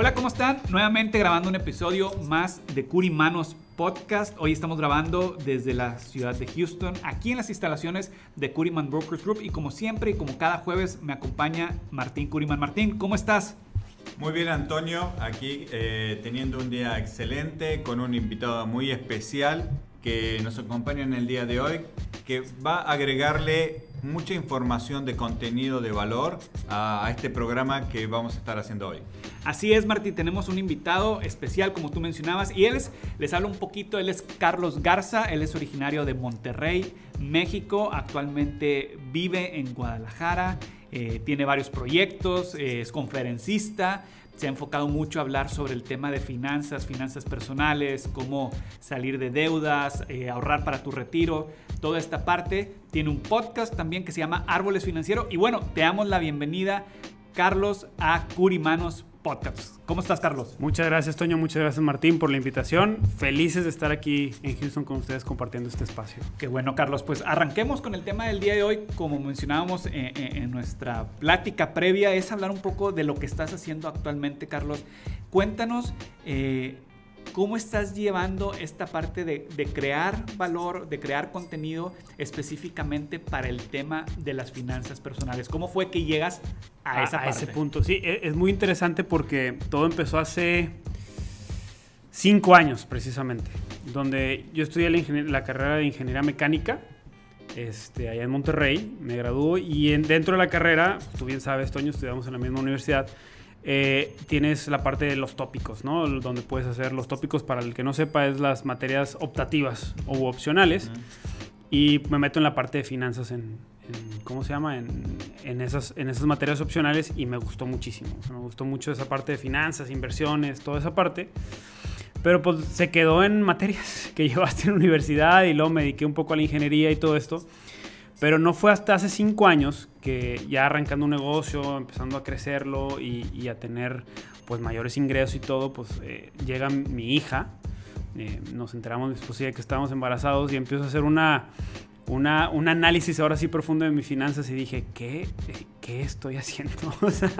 Hola, ¿cómo están? Nuevamente grabando un episodio más de Curimanos Podcast. Hoy estamos grabando desde la ciudad de Houston, aquí en las instalaciones de Curiman Brokers Group. Y como siempre y como cada jueves me acompaña Martín Curiman. Martín, ¿cómo estás? Muy bien, Antonio, aquí eh, teniendo un día excelente con un invitado muy especial que nos acompaña en el día de hoy, que va a agregarle mucha información de contenido de valor a, este programa que vamos a estar haciendo hoy. Así es, Martín, tenemos un invitado especial, como tú mencionabas, y él es, les hablo un poquito, él es Carlos Garza, él es originario de Monterrey, México, actualmente vive en Guadalajara, eh, tiene varios proyectos, eh, es conferencista, se ha enfocado mucho a hablar sobre el tema de finanzas, finanzas personales, cómo salir de deudas, eh, ahorrar para tu retiro, toda esta parte. Tiene un podcast también que se llama Árboles Financieros. Y bueno, te damos la bienvenida, Carlos, a Curimanos Podcast. ¿Cómo estás, Carlos? Muchas gracias, Toño. Muchas gracias, Martín, por la invitación. Felices de estar aquí en Houston con ustedes compartiendo este espacio. Qué bueno, Carlos. Pues arranquemos con el tema del día de hoy. Como mencionábamos en, en, en nuestra plática previa, es hablar un poco de lo que estás haciendo actualmente, Carlos. Cuéntanos. Eh, ¿Cómo estás llevando esta parte de, de, crear valor, de crear contenido específicamente para el tema de las finanzas personales? ¿Cómo fue que llegas a, esa a parte? ese punto? Sí, e, es muy interesante porque todo empezó hace cinco años precisamente, donde yo estudié la, la carrera de ingeniería mecánica este, allá en Monterrey, me graduó y en, dentro de la carrera, tú bien sabes, Toño, estudiamos en la misma universidad, eh, tienes la parte de los tópicos, ¿no? Donde puedes hacer los tópicos, para el que no sepa, es las materias optativas o opcionales. Uh -huh. Y me meto en la parte de finanzas en, en ¿cómo se llama? En, en, esas, en esas materias opcionales y me gustó muchísimo. O sea, me gustó mucho esa parte de finanzas, inversiones, toda esa parte. Pero pues se quedó en materias que llevaste en la universidad y luego me dediqué un poco a la ingeniería y todo esto. Pero no fue hasta hace cinco años que ya arrancando un negocio, empezando a crecerlo y, a tener pues mayores ingresos y todo, pues eh, llega mi hija, eh, nos enteramos mi esposa que estábamos embarazados y empiezo a hacer una, una, un análisis ahora sí profundo de mis finanzas y dije, ¿qué, qué estoy haciendo? o sea,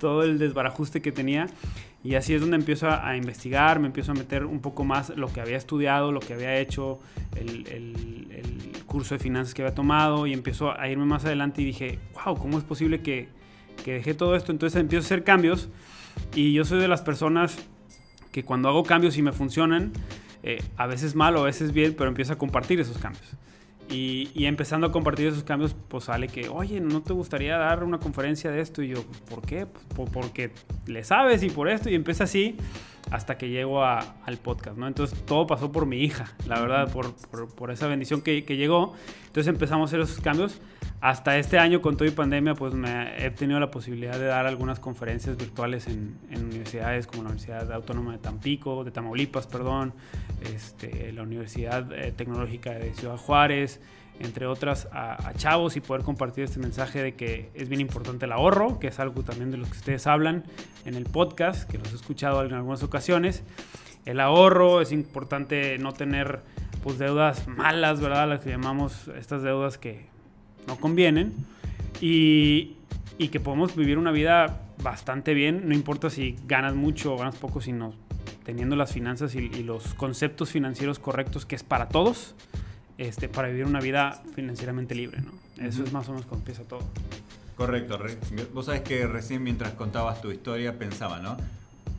todo el desbarajuste que tenía. Y así es donde empiezo a, a, investigar, me empiezo a meter un poco más lo que había estudiado, lo que había hecho, el, el, el, curso de finanzas que había tomado y empiezo a irme más adelante y dije, wow, ¿cómo es posible que, que dejé todo esto? Entonces empiezo a hacer cambios y yo soy de las personas que cuando hago cambios y me funcionan, eh, a veces mal o a veces bien, pero empiezo a compartir esos cambios. Y, empezando a compartir esos cambios, pues sale que, oye, ¿no te gustaría dar una conferencia de esto? Y yo, ¿por qué? Pues porque le sabes y por esto. Y empieza así hasta que llego a, al podcast, ¿no? Entonces todo pasó por mi hija, la verdad, por, por, esa bendición que, que, llegó. Entonces empezamos a hacer esos cambios. Hasta este año, con todo y pandemia, pues me he tenido la posibilidad de dar algunas conferencias virtuales en, en universidades como la Universidad Autónoma de Tampico, de Tamaulipas, perdón, este, la Universidad eh, Tecnológica de Ciudad Juárez, entre otras, a, a, chavos y poder compartir este mensaje de que es bien importante el ahorro, que es algo también de lo que ustedes hablan en el podcast, que los he escuchado en algunas ocasiones. El ahorro, es importante no tener pues deudas malas, ¿verdad? Las que llamamos estas deudas que no convienen. Y, que podemos vivir una vida bastante bien, no importa si ganas mucho o ganas poco, sino teniendo las finanzas y los conceptos financieros correctos, que es para todos este, para vivir una vida financieramente libre, ¿no? Eso uh -huh. es más o menos cuando empieza todo. Correcto. Vos sabés que recién mientras contabas tu historia pensaba, ¿no?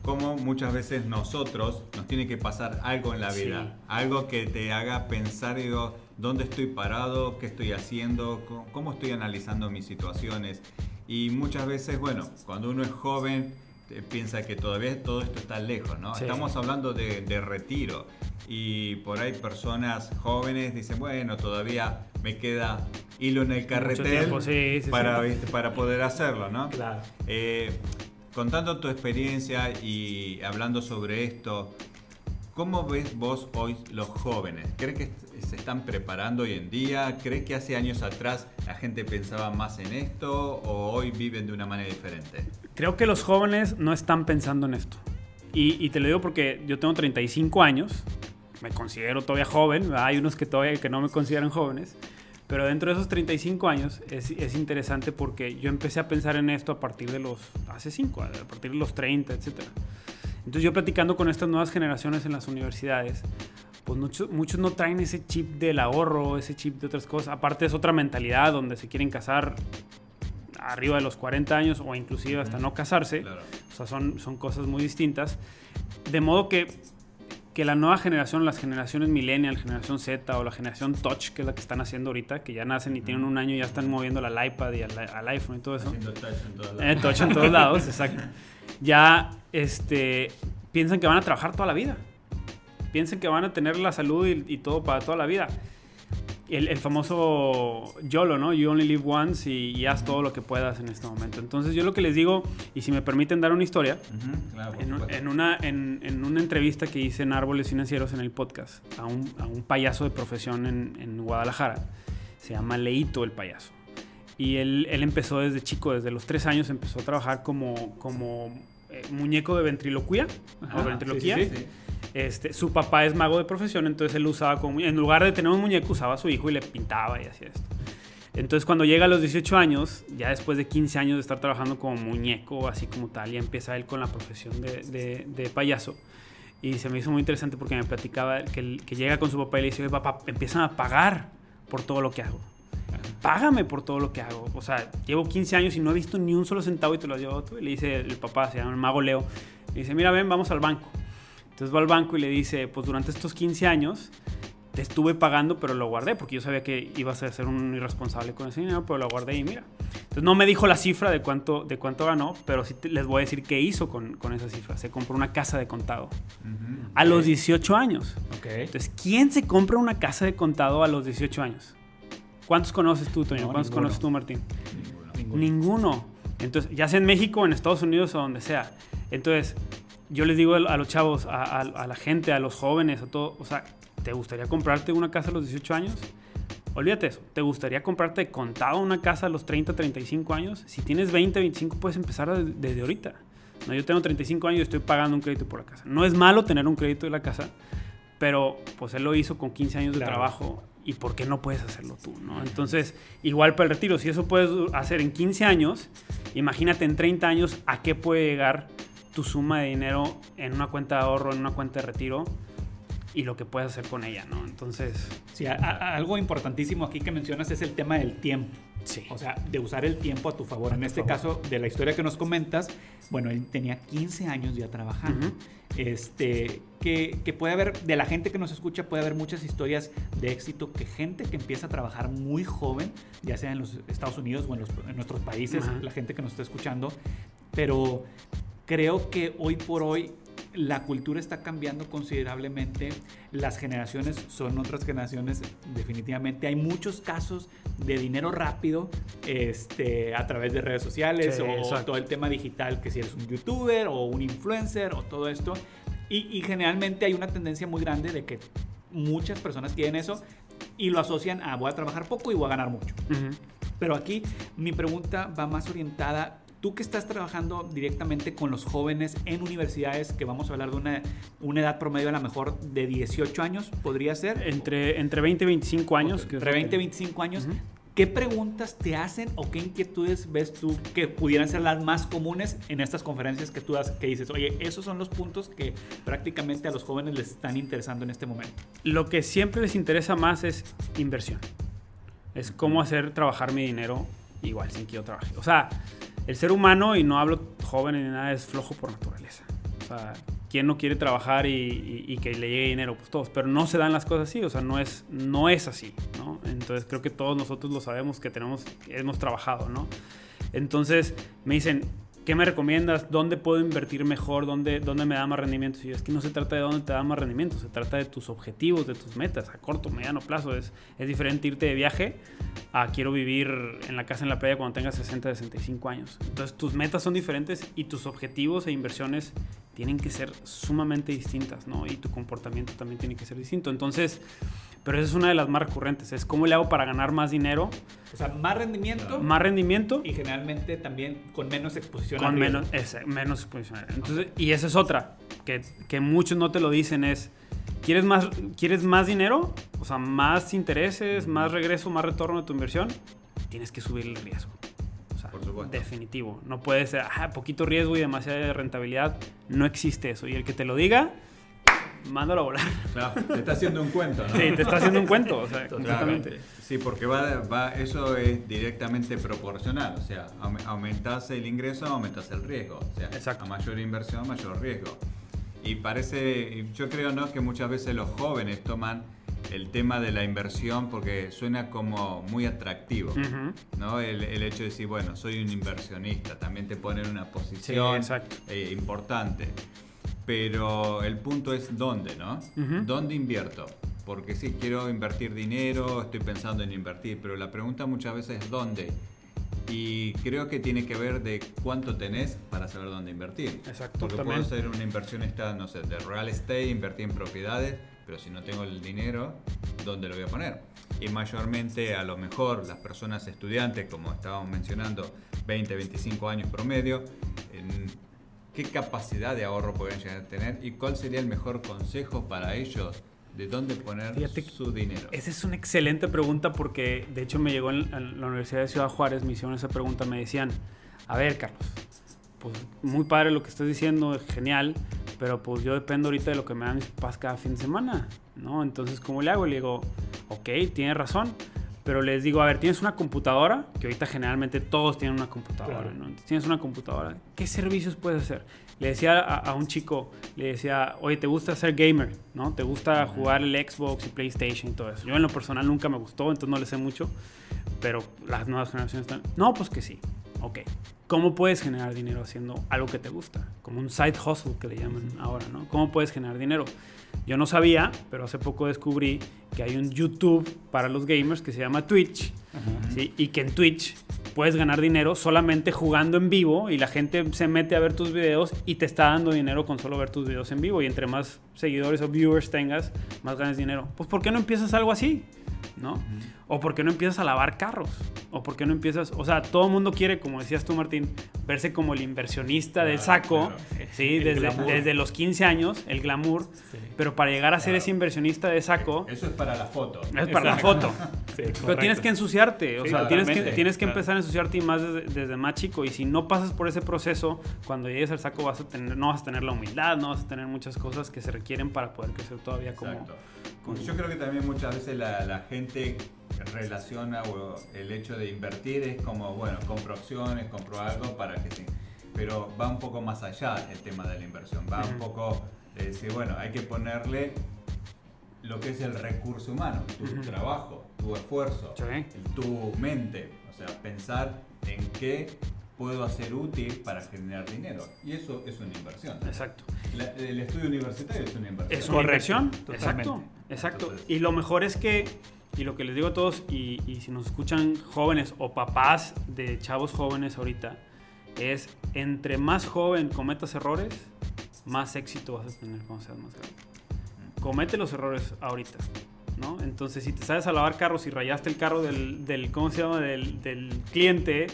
cómo muchas veces nosotros nos tiene que pasar algo en la vida, Sí. algo que te haga pensar, digo, ¿dónde estoy parado? ¿Qué estoy haciendo? ¿Cómo- ¿Cómo estoy analizando mis situaciones? Y muchas veces, bueno, cuando uno es joven, piensa que todavía todo esto está lejos, ¿no? Sí. Estamos hablando de, de retiro y por ahí personas jóvenes dicen, bueno, todavía me queda hilo en el carretel tiempo, sí, sí, para, para poder hacerlo, ¿no? Claro. Eh, contando tu experiencia y hablando sobre esto, ¿cómo ves vos hoy los jóvenes? ¿Crees que se están preparando hoy en día? ¿Crees que hace años atrás la gente pensaba más en esto o hoy viven de una manera diferente? Creo que los jóvenes no están pensando en esto. Y, y te lo digo porque yo tengo 35 años, me considero todavía joven, hay unos que todavía que no me consideran jóvenes, pero dentro de esos 35 años es, es interesante porque yo empecé a pensar en esto a partir de los, hace 5, a partir de los 30, etc. Entonces yo platicando con estas nuevas generaciones en las universidades, pues muchos, muchos no traen ese chip del ahorro, ese chip de otras cosas. Aparte es otra mentalidad donde se quieren casar arriba de los 40 años o inclusive hasta no casarse. Claro. O sea, son, son cosas muy distintas. De modo que, que la nueva generación, las generaciones millennial, generación Z o la generación touch, que es la que están haciendo ahorita, que ya nacen y tienen un año y ya están moviendo al iPad y al, al iPhone y todo eso. Haciendo touch en todos Eh, lados. touch en todos lados, exacto. Ya este, piensan que van a trabajar toda la vida. Piensan que van a tener la salud y, y todo para toda la vida. El, el famoso YOLO, ¿no? You only live once y, y haz todo lo que puedas en este momento. Entonces yo lo que les digo, y si me permiten dar una historia, claro, en, un- supuesto. en una, en, en una entrevista que hice en Árboles Financieros en el podcast a un, a un payaso de profesión en, en Guadalajara. Se llama Leito el payaso. Y él, él empezó desde chico, desde los tres años empezó a trabajar como, como eh, muñeco de ventriloquía. Ajá, o ventriloquía. sí, sí, Sí. Este, su papá es mago de profesión, entonces él usaba como, en lugar de tener un muñeco, usaba a su hijo y le pintaba y hacía esto. Entonces cuando llega a los 18 años, ya después de 15 años de estar trabajando como muñeco, así como tal, ya empieza él con la profesión de, de- de payaso. Y se me hizo muy interesante porque me platicaba que, que llega con su papá y le dice, "Oye, papá, empiezan a pagar por todo lo que hago. Págame por todo lo que hago. O sea, llevo 15 años y no he visto ni un solo centavo y te lo has llevado tú. Y le dice el papá, se llama el mago Leo, le dice, mira, ven, vamos al banco. Entonces va al banco y le dice, pues durante estos 15 años te estuve pagando, pero lo guardé, porque yo sabía que ibas a ser un irresponsable con ese dinero, pero lo guardé y mira. Entonces no me dijo la cifra de cuánto, de cuánto ganó, pero sí te- les voy a decir qué hizo con, con esa cifra. Se compró una casa de contado a los 18 años. Entonces, ¿quién se compra una casa de contado a los 18 años? ¿Cuántos conoces tú, Toño? No, ¿Cuántos ninguno. conoces tú, Martín? Ninguno. Ninguno. Entonces, ya sea en México, en Estados Unidos o donde sea. Entonces, yo les digo a los chavos, a, a- a la gente, a los jóvenes, a todo, o sea, ¿te gustaría comprarte una casa a los 18 años? Olvídate eso. ¿Te gustaría comprarte de contado una casa a los 30, 35 años? Si tienes 20, 25, puedes empezar de- desde ahorita. No, yo tengo 35 años y estoy pagando un crédito por la casa. No es malo tener un crédito de la casa, pero pues él lo hizo con 15 años de Claro. trabajo y ¿por qué no puedes hacerlo tú? ¿no? Entonces, igual para el retiro, si eso puedes hacer en 15 años, imagínate en 30 años a qué puede llegar tu suma de dinero en una cuenta de ahorro, en una cuenta de retiro y lo que puedes hacer con ella, ¿no? Entonces, Sí, algo importantísimo aquí que mencionas es el tema del tiempo. Sí. O sea, de usar el tiempo a tu favor. A en tu este favor. caso, de la historia que nos comentas, bueno, él tenía 15 años ya trabajando. Ujú. Este, que, que puede haber, de la gente que nos escucha, puede haber muchas historias de éxito que gente que empieza a trabajar muy joven, ya sea en los Estados Unidos o en, los- en nuestros países, Ajá. la gente que nos está escuchando, pero creo que hoy por hoy la cultura está cambiando considerablemente, las generaciones son otras generaciones definitivamente, hay muchos casos de dinero rápido este, a través de redes sociales Sí, o exacto. todo el tema digital, que si eres un youtuber o un influencer o todo esto, y, y generalmente hay una tendencia muy grande de que muchas personas quieren eso y lo asocian a voy a trabajar poco y voy a ganar mucho. Pero aquí mi pregunta va más orientada. Tú que estás trabajando directamente con los jóvenes en universidades, que vamos a hablar de una, una edad promedio a lo mejor de 18 años, podría ser. Entre, entre 20 y 25 años. que Entre lo 20 y que- 25 años. Ujú. ¿Qué preguntas te hacen o qué inquietudes ves tú que pudieran ser las más comunes en estas conferencias que tú das? Que dices, oye, esos son los puntos que prácticamente a los jóvenes les están interesando en este momento. Lo que siempre les interesa más es inversión. Es cómo hacer trabajar mi dinero igual sin que yo trabaje. O sea, el ser humano, y no hablo joven ni nada, es flojo por naturaleza. O sea, ¿quién no quiere trabajar y, que le llegue dinero? Pues todos, pero no se dan las cosas así, o sea, no es, no es así, ¿no? Entonces creo que todos nosotros lo sabemos que tenemos, hemos trabajado, ¿no? Entonces me dicen, ¿qué me recomiendas? ¿Dónde puedo invertir mejor? ¿Dónde, dónde me da más rendimiento? Y es que no se trata de dónde te da más rendimiento, se trata de tus objetivos, de tus metas a corto, mediano plazo. Es, es diferente irte de viaje a quiero vivir en la casa en la playa cuando tengas 60, 65 años. Entonces tus metas son diferentes y tus objetivos e inversiones tienen que ser sumamente distintas, ¿no? Y tu comportamiento también tiene que ser distinto. Entonces, pero esa es una de las más recurrentes, es cómo le hago para ganar más dinero. O sea, más rendimiento. Más rendimiento. Y generalmente también con menos exposición. Con menos, menos exposición. Entonces, y esa es otra, que, que, muchos no te lo dicen, es, ¿quieres más, ¿quieres más dinero? O sea, más intereses, más regreso, más retorno de tu inversión. Tienes que subir el riesgo. O sea, definitivo. No puede ser, ah, poquito riesgo y demasiada rentabilidad. No existe eso. Y el que te lo diga mándalo a volar. Claro, te está haciendo un cuento, ¿no? Sí, te está haciendo un cuento, o sea, Sí, porque va, va, eso es directamente proporcional, o sea, aumentas el ingreso, aumentas el riesgo, o sea, Exacto. a mayor inversión, mayor riesgo. Y parece, yo creo, ¿no? Que muchas veces los jóvenes toman el tema de la inversión porque suena como muy atractivo, ¿no? El, el, hecho de decir, bueno, soy un inversionista, también te pone en una posición eh, importante. Pero el punto es dónde, ¿no? ¿Dónde invierto? Porque sí, quiero invertir dinero, estoy pensando en invertir, pero la pregunta muchas veces es dónde. Y creo que tiene que ver de cuánto tenés para saber dónde invertir. Exacto. Porque puedo ser una inversionista, no sé, de real estate, invertir en propiedades, pero si no tengo el dinero, ¿dónde lo voy a poner? Y mayormente, a lo mejor, las personas estudiantes, como estábamos mencionando, 20, 25 años promedio, en, qué capacidad de ahorro pueden llegar a tener y cuál sería el mejor consejo para ellos de dónde poner su dinero. Esa es una excelente pregunta porque de hecho me llegó en, la Universidad de Ciudad Juárez, me hicieron esa pregunta, me decían, a ver Carlos, pues muy padre lo que estás diciendo, genial, pero pues yo dependo ahorita de lo que me dan mis papás cada fin de semana, ¿no? Entonces, ¿cómo le hago? Le digo, ok, tienes razón, pero les digo, a ver, tienes una computadora, que ahorita generalmente todos tienen una computadora, ¿no? tienes una computadora, ¿qué servicios puedes hacer? Le decía a, un chico, le decía, oye, ¿te gusta ser gamer? ¿No? ¿Te gusta jugar el Xbox y PlayStation y todo eso? Yo en lo personal nunca me gustó, entonces no le sé mucho, pero las nuevas generaciones están... No, pues que sí. Ok. ¿Cómo puedes generar dinero haciendo algo que te gusta? Como un side hustle que le llaman ahora, ¿no? ¿Cómo puedes generar dinero? Yo no sabía, pero hace poco descubrí que hay un YouTube para los gamers que se llama Twitch. ¿sí? Y que en Twitch puedes ganar dinero solamente jugando en vivo y la gente se mete a ver tus videos y te está dando dinero con solo ver tus videos en vivo. Y entre más seguidores o viewers tengas, más ganas dinero. Pues ¿por qué no empiezas algo así? ¿No? O por qué no empiezas a lavar carros. O por qué no empiezas, o sea, todo el mundo quiere, como decías tú Martín, verse como el inversionista del saco, ¿sí? Desde, desde, los 15 años, el glamour. Pero para llegar a ser ese inversionista de saco... Eso es para la foto. Es para la foto. pero tienes que ensuciarte, o sea, tienes que, tienes que empezar a ensuciarte y más desde, más chico. Y si no pasas por ese proceso, cuando llegues al saco vas a tener, no vas a tener la humildad, no vas a tener muchas cosas que se requieren para poder crecer todavía como... Yo creo que también muchas veces la, la gente relaciona el hecho de invertir es como, bueno, compro acciones, compro algo para que sí. Pero va un poco más allá el tema de la inversión. Va un poco de decir, bueno, hay que ponerle lo que es el recurso humano, tu trabajo, tu esfuerzo, tu mente. O sea, pensar en qué puedo hacer útil para generar dinero. Y eso es una inversión. Exacto. el estudio universitario es una inversión. Es una inversión, exacto. Exacto. y lo mejor es que y lo que les digo a todos, y, si nos escuchan jóvenes o papás de chavos jóvenes ahorita, es entre más joven cometas errores, más éxito vas a tener cuando seas más grande. Comete los errores ahorita, ¿no? Entonces, si te sabes a lavar carros y rayaste el carro del, del ¿cómo se llama? Del, del cliente,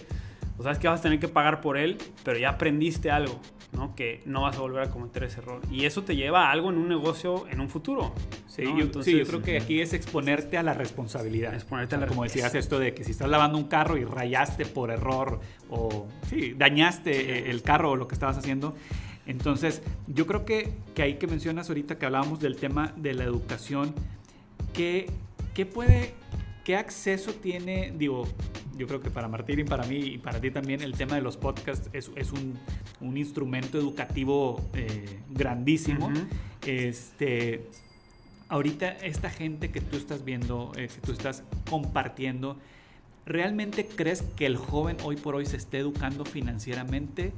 pues sabes que vas a tener que pagar por él, pero ya aprendiste algo. ¿No? que no vas a volver a cometer ese error. Y eso te lleva a algo en un negocio en un futuro. Sí, yo, creo que aquí es exponerte a la responsabilidad. Exponerte a la Como decías esto de que si estás lavando un carro y rayaste por error o sí, dañaste el carro o lo que estabas haciendo. Entonces, yo creo que, que ahí que mencionas ahorita que hablábamos del tema de la educación, ¿qué, qué puede ¿qué acceso tiene, digo, yo creo que para Martín y para mí y para ti también el tema de los podcasts es, es un, un, instrumento educativo eh, grandísimo. Este, ahorita esta gente que tú estás viendo, eh, que tú estás compartiendo, ¿realmente crees que el joven hoy por hoy se esté educando financieramente?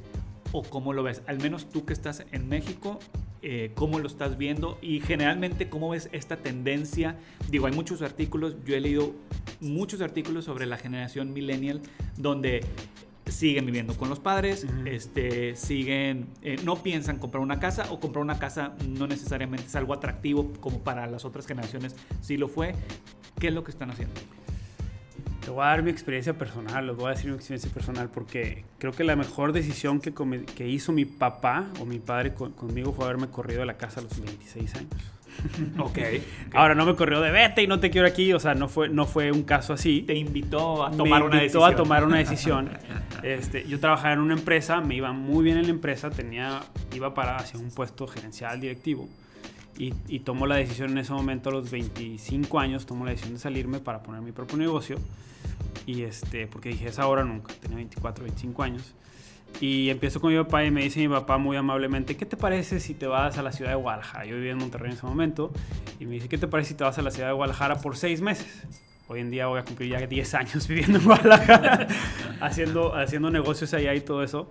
¿O cómo lo ves? Al menos tú que estás en México, eh, cómo lo estás viendo y generalmente cómo ves esta tendencia. Digo, hay muchos artículos, yo he leído muchos artículos sobre la generación millennial donde siguen viviendo con los padres, este, siguen, eh, no piensan comprar una casa o comprar una casa no necesariamente es algo atractivo como para las otras generaciones sí lo fue. ¿Qué es lo que están haciendo? Te voy a dar mi experiencia personal, les voy a decir mi experiencia personal porque creo que la mejor decisión que, que hizo mi papá o mi padre conmigo fue haberme corrido de la casa a los 26 años. Okay, Ahora no me corrió de vete y no te quiero aquí, o sea, no fue, no fue un caso así. Te invitó a tomar una decisión. a tomar una decisión. Este, yo trabajaba en una empresa, me iba muy bien en la empresa, tenía, iba para hacia un puesto gerencial directivo. Y, y tomo la decisión en ese momento a los 25 años, tomo la decisión de salirme para poner mi propio negocio. Y este, porque dije, esa hora nunca, tenía 24, 25 años. Y empiezo con mi papá y me dice mi papá muy amablemente, ¿qué te parece si te vas a la ciudad de Guadalajara? Yo vivía en Monterrey en ese momento. Y me dice, ¿qué te parece si te vas a la ciudad de Guadalajara por seis meses? Hoy en día voy a cumplir ya 10 años viviendo en Guadalajara, haciendo, haciendo negocios allá y todo eso.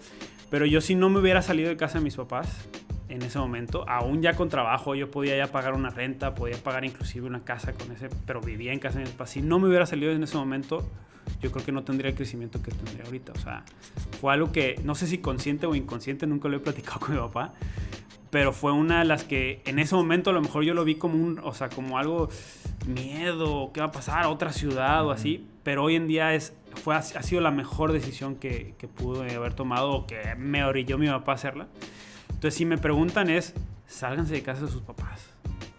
Pero yo si no me hubiera salido de casa de mis papás en ese momento, aún ya con trabajo, yo podía ya pagar una renta, podía pagar inclusive una casa con ese, pero vivía en casa de mis papás. Si no me hubiera salido en ese momento, yo creo que no tendría el crecimiento que tendría ahorita. O sea, fue algo que no sé si consciente o inconsciente, nunca lo he platicado con mi papá, pero fue una de las que en ese momento a lo mejor yo lo vi como un, o sea, como algo miedo, ¿qué va a pasar? Otra ciudad o así, pero hoy en día es, fue, ha sido la mejor decisión que, que pude haber tomado o que me orilló mi papá a hacerla. Entonces, si me preguntan es, sálganse de casa de sus papás.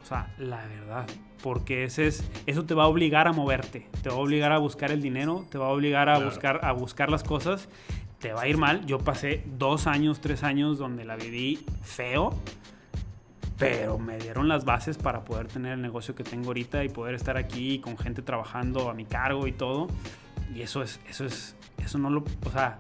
O sea, la verdad, porque ese es, eso te va a obligar a moverte, te va a obligar a buscar el dinero, te va a obligar a, buscar, a buscar las cosas, te va a ir mal. Yo pasé dos años, tres años donde la viví feo, pero me dieron las bases para poder tener el negocio que tengo ahorita y poder estar aquí con gente trabajando a mi cargo y todo. Y eso es, eso es, eso no lo, o sea,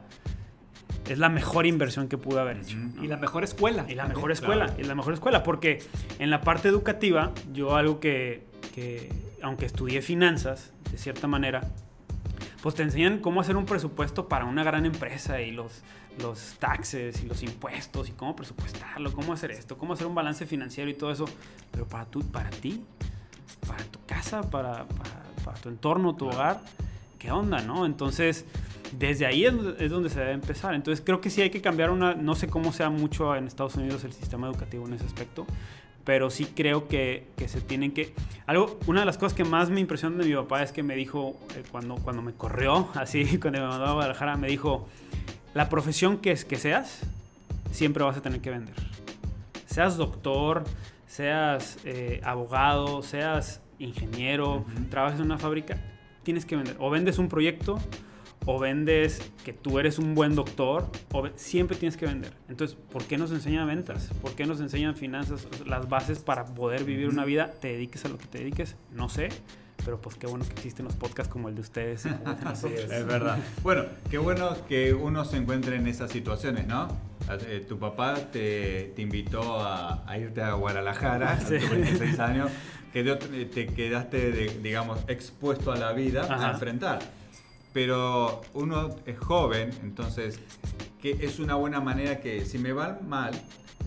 es la mejor inversión que pude haber hecho. Y la mejor escuela. Y la mejor escuela. Y la mejor escuela. Porque en la parte educativa, yo algo que, que, aunque estudié finanzas, de cierta manera, pues te enseñan cómo hacer un presupuesto para una gran empresa y los, los taxes y los impuestos y cómo presupuestarlo, cómo hacer esto, cómo hacer un balance financiero y todo eso. Pero para, tú, para ti, para tu casa, para, para, para tu entorno, tu hogar, ¿qué onda, no? Entonces, desde ahí es, es, donde se debe empezar. Entonces, creo que sí hay que cambiar una, no sé cómo sea mucho en Estados Unidos el sistema educativo en ese aspecto, pero sí creo que, que, se tienen que... Algo, una de las cosas que más me impresionó de mi papá es que me dijo, eh, cuando, cuando me corrió, así, cuando me mandó a Guadalajara, me dijo, la profesión que, es, que seas, siempre vas a tener que vender. Seas doctor, seas eh, abogado, seas ingeniero, uh -huh. trabajes en una fábrica, tienes que vender. O vendes un proyecto, o vendes que tú eres un buen doctor, o siempre tienes que vender. Entonces, ¿por qué nos enseñan ventas? ¿Por qué nos enseñan finanzas? Las bases para poder vivir una vida, te dediques a lo que te dediques, no sé. Pero pues qué bueno que existen los podcasts como el de ustedes. Así es. es verdad. Bueno, qué bueno que uno se encuentre en esas situaciones, ¿no? Eh, tu papá te, te invitó a, a, irte a Guadalajara sí. a tus 26 años, que te quedaste, de, digamos, expuesto a la vida Ajá. a enfrentar pero uno es joven, entonces que es una buena manera que si me va mal,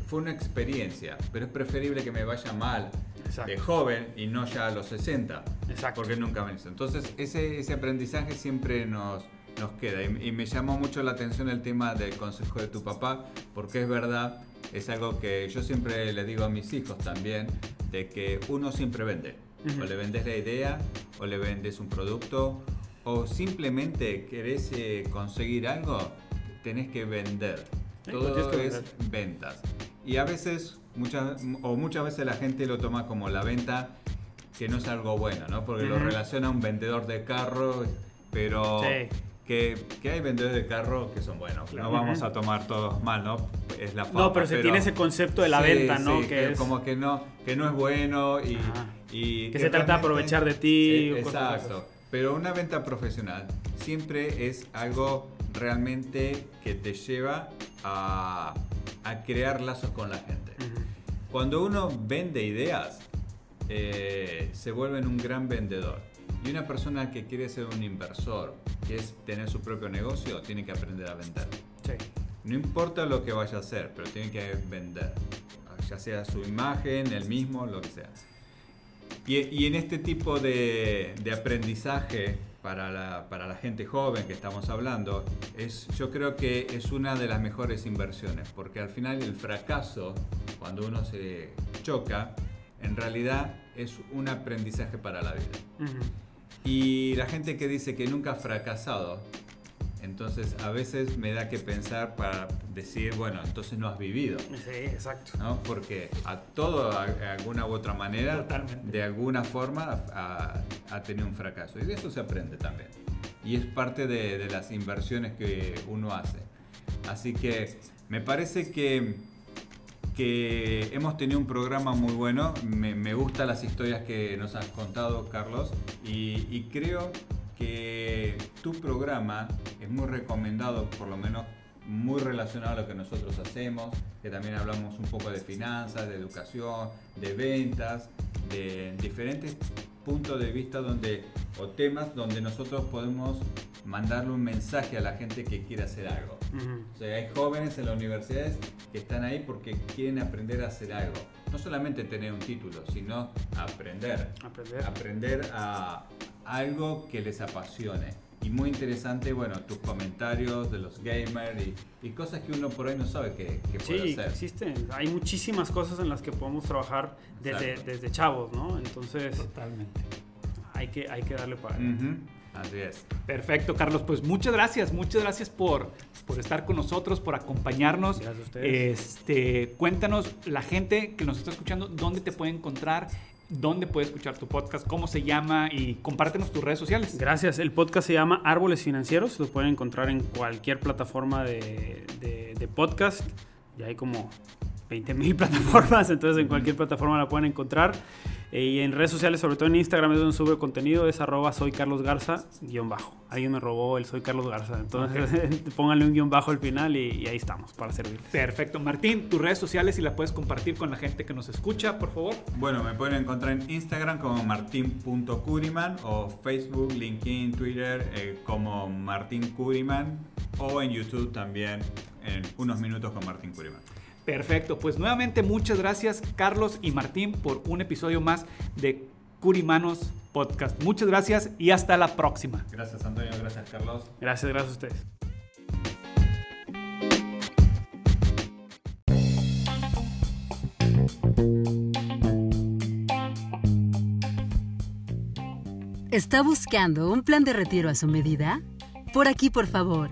fue una experiencia, pero es preferible que me vaya mal Exacto. de joven y no ya a los 60, Exacto. porque nunca me hizo. Entonces ese, ese aprendizaje siempre nos, nos queda y, y, me llamó mucho la atención el tema del consejo de tu papá, porque es verdad, es algo que yo siempre le digo a mis hijos también, de que uno siempre vende. Uh -huh. O le vendes la idea, o le vendes un producto, o simplemente querés eh, conseguir algo, tenés que vender. Sí, Todo que es vender. ventas. Y a veces, muchas, o muchas veces la gente lo toma como la venta, que no es algo bueno, ¿no? Porque uh -huh. lo relaciona a un vendedor de carro, pero sí. que, que, hay vendedores de carro que son buenos. No uh -huh. vamos a tomar todos mal, ¿no? Es la fama, No, pero se pero, tiene ese concepto de la sí, venta, ¿no? Sí, que es... Como que no, que no es bueno y... y que se trata de aprovechar de ti. Eh, exacto. Pero una venta profesional siempre es algo realmente que te lleva a, a crear lazos con la gente. Cuando uno vende ideas, eh, se vuelve un gran vendedor. Y una persona que quiere ser un inversor, que es tener su propio negocio, tiene que aprender a vender. Sí. No importa lo que vaya a hacer, pero tiene que vender. Ya sea su imagen, el mismo, lo que sea. Y, y en este tipo de, de aprendizaje para la, para la, gente joven que estamos hablando, es, yo creo que es una de las mejores inversiones, porque al final el fracaso, cuando uno se choca, en realidad es un aprendizaje para la vida. Uh -huh. Y la gente que dice que nunca ha fracasado, entonces a veces me da que pensar para decir, bueno, entonces no has vivido. Sí, exacto. ¿no? Porque a todo, de alguna u otra manera, Totalmente. de alguna forma, ha, ha, tenido un fracaso. Y de eso se aprende también. Y es parte de, de las inversiones que uno hace. Así que me parece que que hemos tenido un programa muy bueno. Me, me gustan las historias que nos has contado, Carlos, y, y, creo que tu programa es muy recomendado, por lo menos muy relacionado a lo que nosotros hacemos, que también hablamos un poco de finanzas, de educación, de ventas, de diferentes puntos de vista donde, o temas donde nosotros podemos mandarle un mensaje a la gente que quiere hacer algo. Uh -huh. O sea, hay jóvenes en las universidades que están ahí porque quieren aprender a hacer algo. No solamente tener un título, sino aprender. Aprender. Aprender a algo que les apasione. Y muy interesante, bueno, tus comentarios de los gamers y, y cosas que uno por ahí no sabe que, que sí, puede hacer. existen. Hay muchísimas cosas en las que podemos trabajar desde, desde chavos, ¿no? Entonces, Totalmente. Hay que, hay que darle para uh -huh. Así es. Perfecto, Carlos. Pues muchas gracias, muchas gracias por, por estar con nosotros, por acompañarnos. Gracias a ustedes. Este, cuéntanos, la gente que nos está escuchando, dónde te puede encontrar, dónde puede escuchar tu podcast, cómo se llama y compártenos tus redes sociales. Gracias. El podcast se llama Árboles Financieros. Lo pueden encontrar en cualquier plataforma de, de, de podcast. Ya hay como 20 mil plataformas, entonces en cualquier plataforma la pueden encontrar. Eh, y en redes sociales, sobre todo en Instagram, es donde sube contenido, es arroba soy Carlos Garza, guion bajo. Alguien me robó el soy Carlos Garza, entonces okay. pónganle un guion bajo al final y, y, ahí estamos para servirles. Perfecto. Martín, tus redes sociales y las puedes compartir con la gente que nos escucha, por favor. Bueno, me pueden encontrar en Instagram como martin.curiman o Facebook, LinkedIn, Twitter eh, como Martín Curiman o en YouTube también en unos minutos con Martín Curiman. Perfecto, pues nuevamente muchas gracias Carlos y Martín por un episodio más de Curimanos Podcast. Muchas gracias y hasta la próxima. Gracias Antonio, gracias Carlos. Gracias, gracias a ustedes. ¿Está buscando un plan de retiro a su medida? Por aquí, por favor.